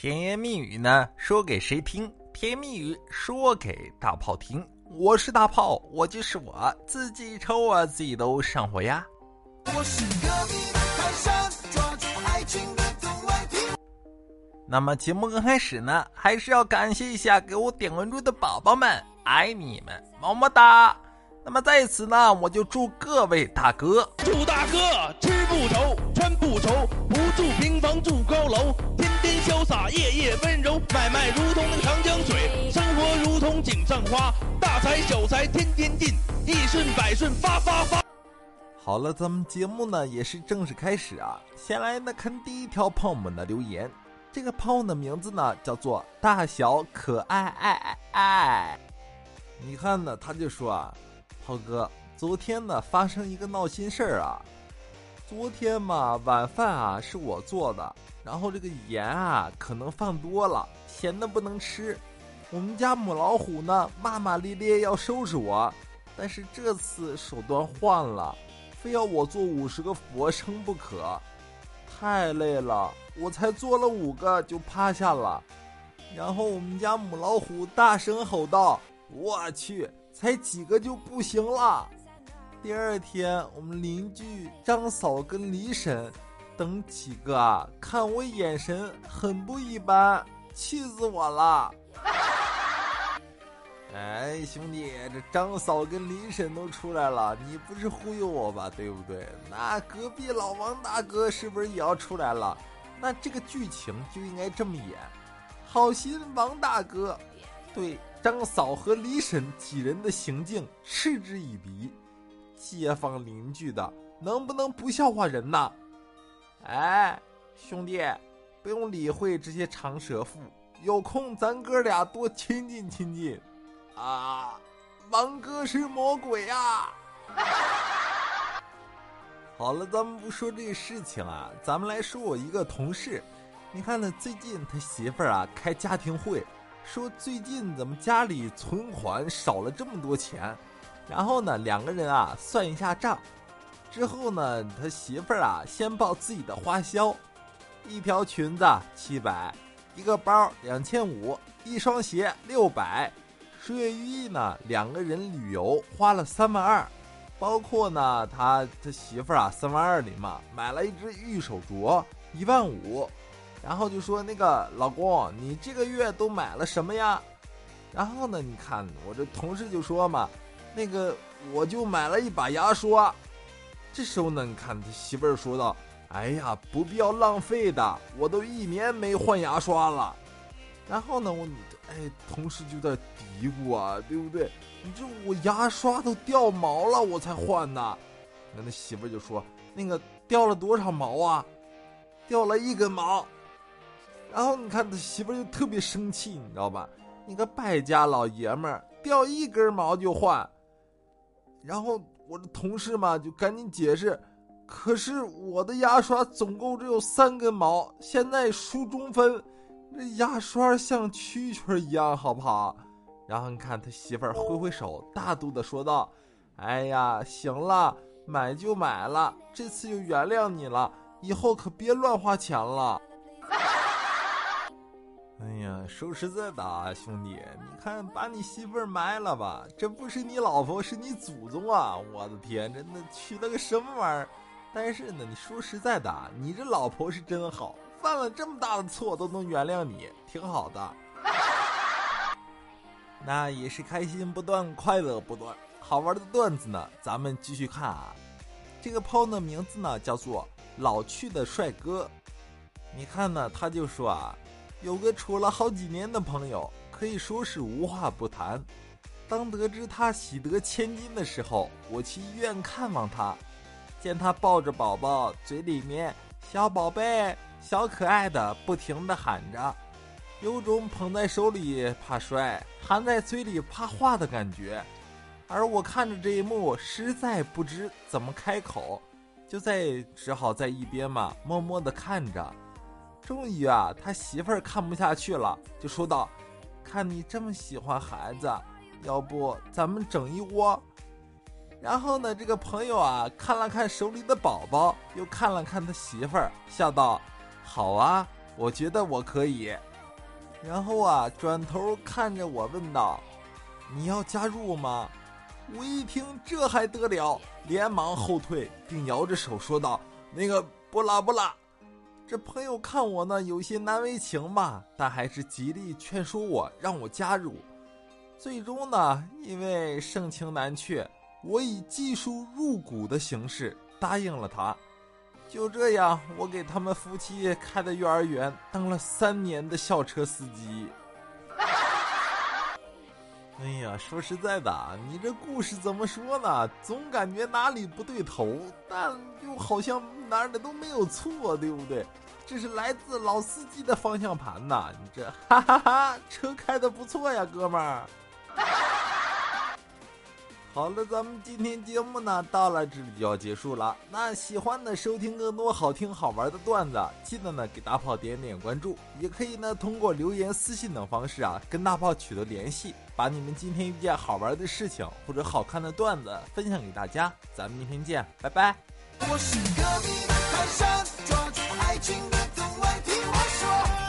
甜言蜜语呢，说给谁听？甜言蜜语说给大炮听。我是大炮，我就是我自己抽啊，自己都上火呀。我是隔壁的泰山，抓住爱情的都爱听。那么节目刚开始呢，还是要感谢一下给我点关注的宝宝们，爱你们，么么哒。那么在此呢，我就祝各位大哥，祝大哥吃不愁，穿不愁，不住平房住高楼，潇洒，夜夜温柔，买卖如同那个长江水，生活如同井上花，大财小财天天进，一顺百顺发发发。好了，咱们节目呢也是正式开始啊。先来呢看第一条朋友们的留言，这个朋友的名字呢叫做大小可爱爱爱爱。你看呢，他就说啊。浩哥，昨天呢发生一个闹心事儿啊！昨天嘛晚饭啊是我做的，然后这个盐啊可能放多了，咸的不能吃。我们家母老虎呢骂骂咧咧要收拾我，但是这次手段换了，非要我做五十个俯卧撑不可，太累了，我才做了五个就趴下了。然后我们家母老虎大声吼道：“我去！”才几个就不行了。第二天，我们邻居张嫂跟李婶等几个啊，看我眼神很不一般，气死我了。哎，兄弟，这张嫂跟李婶都出来了，你不是忽悠我吧？对不对？那隔壁老王大哥是不是也要出来了？那这个剧情就应该这么演。好心王大哥，对。张嫂和李婶几人的行径嗤之以鼻，街坊邻居的能不能不笑话人呐？哎，兄弟，不用理会这些长舌妇，有空咱哥俩多亲近亲近。啊，王哥是魔鬼呀！好了，咱们不说这个事情啊，咱们来说我一个同事。你看呢，最近他媳妇儿啊开家庭会。说最近怎么家里存款少了这么多钱？然后呢，两个人啊算一下账，之后呢，他媳妇儿啊先报自己的花销：一条裙子七百，一个包两千五，一双鞋六百。十月一呢，两个人旅游花了三万二，包括呢他他媳妇儿啊三万二里嘛买了一只玉手镯一万五。然后就说那个老公，你这个月都买了什么呀？然后呢，你看我这同事就说嘛，那个我就买了一把牙刷。这时候呢，你看他媳妇儿说道：“哎呀，不必要浪费的，我都一年没换牙刷了。”然后呢，我哎，同事就在嘀咕啊，对不对？你这我牙刷都掉毛了，我才换的。那那媳妇儿就说：“那个掉了多少毛啊？掉了一根毛。”然后你看他媳妇儿就特别生气，你知道吧？你个败家老爷们儿，掉一根毛就换。然后我的同事嘛就赶紧解释，可是我的牙刷总共只有三根毛，现在梳中分，这牙刷像蛐蛐一样，好不好？然后你看他媳妇儿挥挥手，大度的说道：“哎呀，行了，买就买了，这次就原谅你了，以后可别乱花钱了。”说实在的啊，兄弟，你看把你媳妇儿埋了吧，这不是你老婆，是你祖宗啊！我的天，真的娶了个什么玩意儿？但是呢，你说实在的，你这老婆是真好，犯了这么大的错都能原谅你，挺好的。那也是开心不断，快乐不断，好玩的段子呢，咱们继续看啊。这个朋友的名字呢叫做老去的帅哥，你看呢，他就说啊。有个处了好几年的朋友，可以说是无话不谈。当得知他喜得千金的时候，我去医院看望他，见他抱着宝宝，嘴里面“小宝贝”“小可爱”的不停的喊着，有种捧在手里怕摔，含在嘴里怕化的感觉。而我看着这一幕，实在不知怎么开口，就在只好在一边嘛，默默的看着。终于啊，他媳妇儿看不下去了，就说道：“看你这么喜欢孩子，要不咱们整一窝？”然后呢，这个朋友啊，看了看手里的宝宝，又看了看他媳妇儿，笑道：“好啊，我觉得我可以。”然后啊，转头看着我问道：“你要加入吗？”我一听这还得了，连忙后退，并摇着手说道：“那个不拉不拉。”这朋友看我呢有些难为情吧，但还是极力劝说我让我加入。最终呢，因为盛情难却，我以技术入股的形式答应了他。就这样，我给他们夫妻开的幼儿园当了三年的校车司机。哎呀，说实在的，你这故事怎么说呢？总感觉哪里不对头，但又好像哪儿的都没有错，对不对？这是来自老司机的方向盘呐！你这，哈哈哈，车开的不错呀，哥们儿。好了，咱们今天节目呢到了这里就要结束了。那喜欢的收听更多好听好玩的段子，记得呢给大炮点点关注，也可以呢通过留言、私信等方式啊跟大炮取得联系，把你们今天遇见好玩的事情或者好看的段子分享给大家。咱们明天见，拜拜。我是隔壁的泰山，抓住爱情的总外听我说。